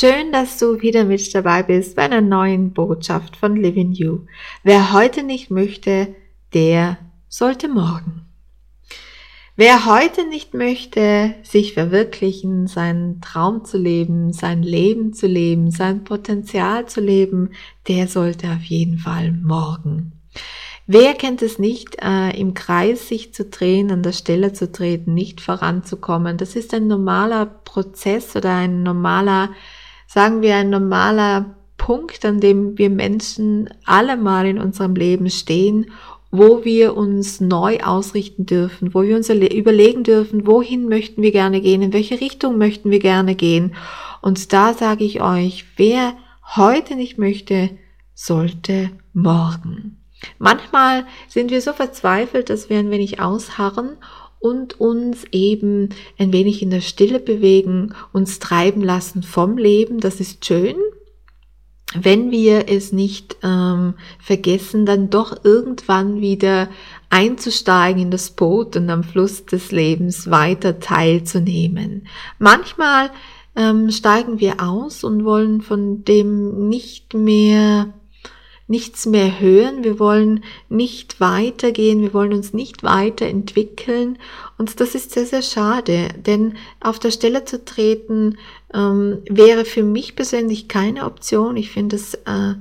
Schön, dass du wieder mit dabei bist bei einer neuen Botschaft von Living You. Wer heute nicht möchte, der sollte morgen. Wer heute nicht möchte, sich verwirklichen, seinen Traum zu leben, sein Leben zu leben, sein Potenzial zu leben, der sollte auf jeden Fall morgen. Wer kennt es nicht, äh, im Kreis sich zu drehen, an der Stelle zu treten, nicht voranzukommen? Das ist ein normaler Prozess oder ein normaler, sagen wir, ein normaler Punkt, an dem wir Menschen alle mal in unserem Leben stehen, wo wir uns neu ausrichten dürfen, wo wir uns überlegen dürfen, wohin möchten wir gerne gehen, in welche Richtung möchten wir gerne gehen. Und da sage ich euch, wer heute nicht möchte, sollte morgen. Manchmal sind wir so verzweifelt, dass wir ein wenig ausharren und uns eben ein wenig in der Stille bewegen, uns treiben lassen vom Leben. Das ist schön. Wenn wir es nicht ähm, vergessen, dann doch irgendwann wieder einzusteigen in das Boot und am Fluss des Lebens weiter teilzunehmen. Manchmal ähm, steigen wir aus und wollen von dem nicht mehr nichts mehr hören, wir wollen nicht weitergehen, wir wollen uns nicht weiterentwickeln. Und das ist sehr, sehr schade, denn auf der Stelle zu treten ähm, wäre für mich persönlich keine Option. Ich finde es äh,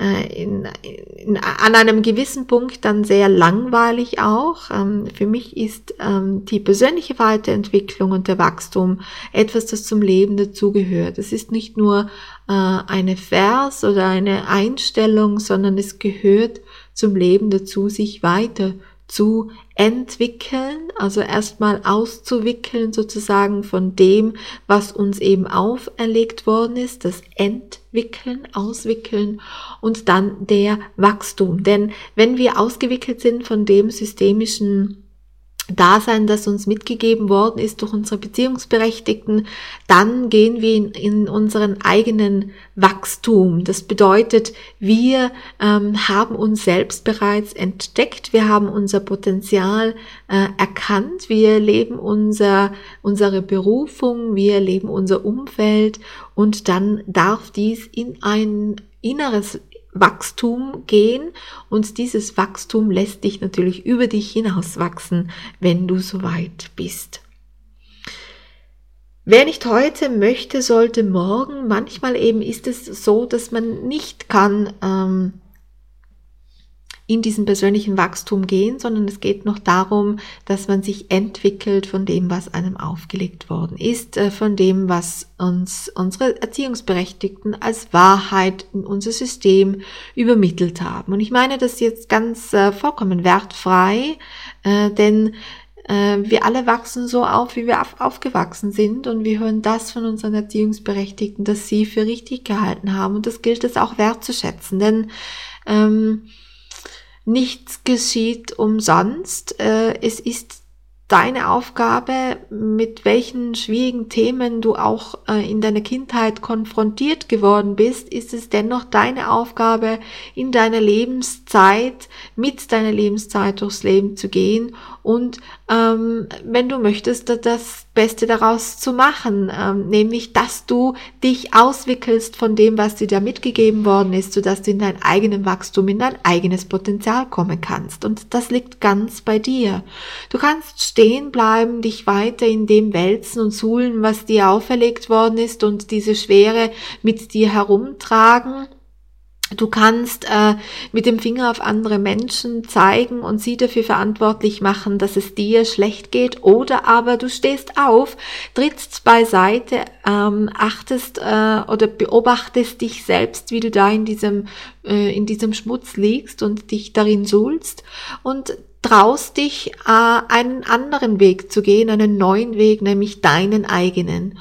äh, in, in, an einem gewissen Punkt dann sehr langweilig auch. Ähm, für mich ist ähm, die persönliche Weiterentwicklung und der Wachstum etwas, das zum Leben dazugehört. Es ist nicht nur äh, eine Vers oder eine Einstellung, sondern es gehört zum Leben dazu, sich weiter zu entwickeln, also erstmal auszuwickeln sozusagen von dem, was uns eben auferlegt worden ist, das Entwickeln, Auswickeln und dann der Wachstum. Denn wenn wir ausgewickelt sind von dem systemischen Dasein, das uns mitgegeben worden ist durch unsere Beziehungsberechtigten, dann gehen wir in, in unseren eigenen Wachstum. Das bedeutet, wir ähm, haben uns selbst bereits entdeckt, wir haben unser Potenzial äh, erkannt, wir leben unser, unsere Berufung, wir leben unser Umfeld. Und dann darf dies in ein inneres Wachstum gehen und dieses Wachstum lässt dich natürlich über dich hinaus wachsen, wenn du soweit bist. Wer nicht heute möchte, sollte morgen. Manchmal eben ist es so, dass man nicht kann ähm, in diesem persönlichen Wachstum gehen, sondern es geht noch darum, dass man sich entwickelt von dem, was einem aufgelegt worden ist, äh, von dem, was uns unsere Erziehungsberechtigten als Wahrheit in unser System übermittelt haben. Und ich meine das jetzt ganz äh, vollkommen wertfrei, äh, denn wir alle wachsen so auf, wie wir aufgewachsen sind und wir hören das von unseren Erziehungsberechtigten, dass sie für richtig gehalten haben und das gilt es auch wertzuschätzen, denn ähm, nichts geschieht umsonst. Äh, es ist deine Aufgabe, mit welchen schwierigen Themen du auch äh, in deiner Kindheit konfrontiert geworden bist, ist es dennoch deine Aufgabe, in deiner Lebenszeit, mit deiner Lebenszeit durchs Leben zu gehen und ähm, wenn du möchtest, das Beste daraus zu machen, ähm, nämlich, dass du dich auswickelst von dem, was dir da mitgegeben worden ist, sodass du in dein eigenes Wachstum, in dein eigenes Potenzial kommen kannst. Und das liegt ganz bei dir. Du kannst stehen bleiben, dich weiter in dem wälzen und suhlen, was dir auferlegt worden ist und diese Schwere mit dir herumtragen Du kannst äh, mit dem Finger auf andere Menschen zeigen und sie dafür verantwortlich machen, dass es dir schlecht geht. Oder aber du stehst auf, trittst beiseite, ähm, achtest äh, oder beobachtest dich selbst, wie du da in diesem, äh, in diesem Schmutz liegst und dich darin suhlst und traust dich, äh, einen anderen Weg zu gehen, einen neuen Weg, nämlich deinen eigenen.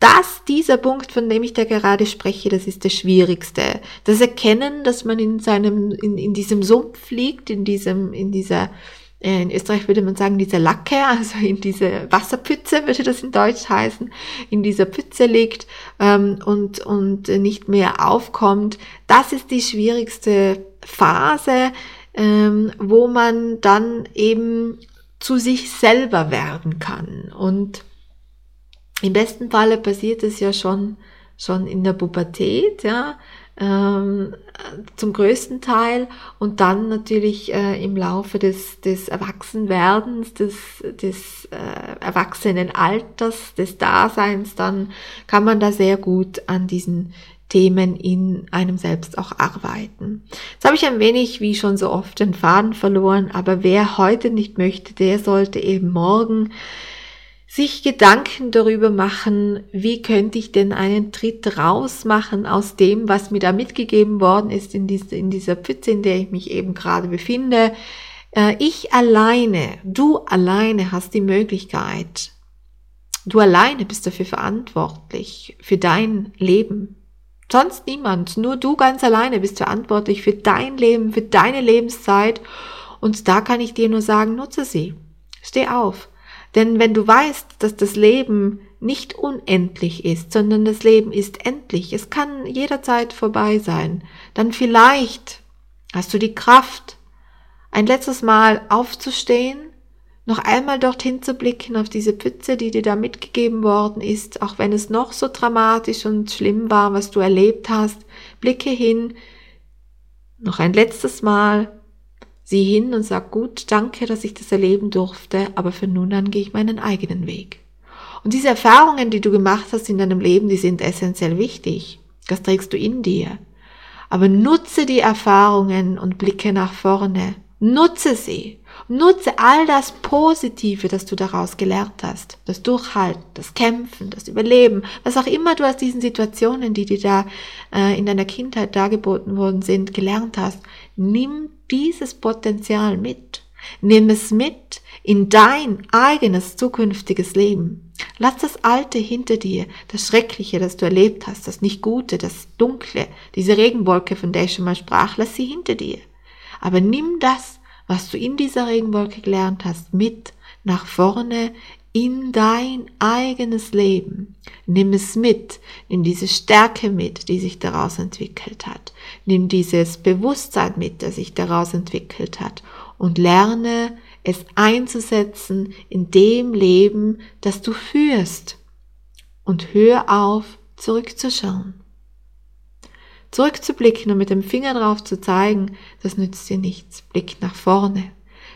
Das, dieser Punkt, von dem ich da gerade spreche, das ist das Schwierigste. Das Erkennen, dass man in seinem, in, in diesem Sumpf liegt, in diesem, in dieser, in Österreich würde man sagen, dieser Lacke, also in diese Wasserpütze würde das in Deutsch heißen, in dieser Pütze liegt ähm, und, und nicht mehr aufkommt. Das ist die schwierigste Phase, ähm, wo man dann eben zu sich selber werden kann. Und im besten Falle passiert es ja schon, schon in der Pubertät, ja, ähm, zum größten Teil und dann natürlich äh, im Laufe des, des Erwachsenwerdens, des, des äh, Erwachsenenalters, des Daseins, dann kann man da sehr gut an diesen Themen in einem selbst auch arbeiten. Jetzt habe ich ein wenig, wie schon so oft, den Faden verloren, aber wer heute nicht möchte, der sollte eben morgen sich Gedanken darüber machen, wie könnte ich denn einen Tritt raus machen aus dem, was mir da mitgegeben worden ist in, diese, in dieser Pfütze, in der ich mich eben gerade befinde. Äh, ich alleine, du alleine hast die Möglichkeit, du alleine bist dafür verantwortlich, für dein Leben, Sonst niemand. Nur du ganz alleine bist verantwortlich für dein Leben, für deine Lebenszeit. Und da kann ich dir nur sagen, nutze sie. Steh auf. Denn wenn du weißt, dass das Leben nicht unendlich ist, sondern das Leben ist endlich, es kann jederzeit vorbei sein, dann vielleicht hast du die Kraft, ein letztes Mal aufzustehen noch einmal dorthin zu blicken auf diese Pütze, die dir da mitgegeben worden ist, auch wenn es noch so dramatisch und schlimm war, was du erlebt hast, blicke hin, noch ein letztes Mal, sieh hin und sag gut, danke, dass ich das erleben durfte, aber für nun an gehe ich meinen eigenen Weg. Und diese Erfahrungen, die du gemacht hast in deinem Leben, die sind essentiell wichtig. Das trägst du in dir. Aber nutze die Erfahrungen und blicke nach vorne. Nutze sie. Nutze all das Positive, das du daraus gelernt hast. Das Durchhalten, das Kämpfen, das Überleben, was auch immer du aus diesen Situationen, die dir da äh, in deiner Kindheit dargeboten worden sind, gelernt hast. Nimm dieses Potenzial mit. Nimm es mit in dein eigenes zukünftiges Leben. Lass das Alte hinter dir, das Schreckliche, das du erlebt hast, das Nicht-Gute, das Dunkle, diese Regenwolke, von der ich schon mal sprach, lass sie hinter dir. Aber nimm das, was du in dieser Regenwolke gelernt hast, mit nach vorne in dein eigenes Leben. Nimm es mit, nimm diese Stärke mit, die sich daraus entwickelt hat. Nimm dieses Bewusstsein mit, das sich daraus entwickelt hat und lerne es einzusetzen in dem Leben, das du führst. Und hör auf, zurückzuschauen. Zurückzublicken und mit dem Finger drauf zu zeigen, das nützt dir nichts. Blick nach vorne.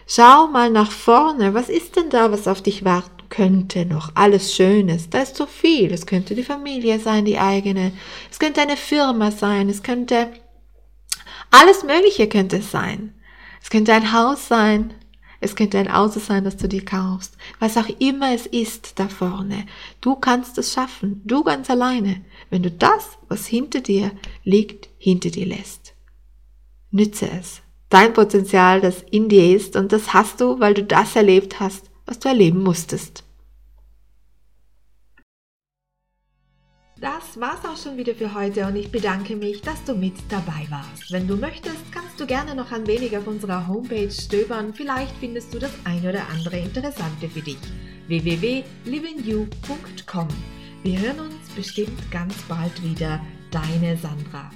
Schau mal nach vorne. Was ist denn da, was auf dich warten könnte noch? Alles Schönes. Da ist so viel. Es könnte die Familie sein, die eigene. Es könnte eine Firma sein. Es könnte alles Mögliche könnte es sein. Es könnte ein Haus sein. Es könnte ein Auto sein, das du dir kaufst. Was auch immer es ist da vorne. Du kannst es schaffen. Du ganz alleine. Wenn du das, was hinter dir liegt, hinter dir lässt. Nütze es. Dein Potenzial, das in dir ist, und das hast du, weil du das erlebt hast, was du erleben musstest. Das war's auch schon wieder für heute und ich bedanke mich, dass du mit dabei warst. Wenn du möchtest, kannst du gerne noch ein wenig auf unserer Homepage stöbern. Vielleicht findest du das ein oder andere Interessante für dich. www.livingyou.com Wir hören uns bestimmt ganz bald wieder. Deine Sandra.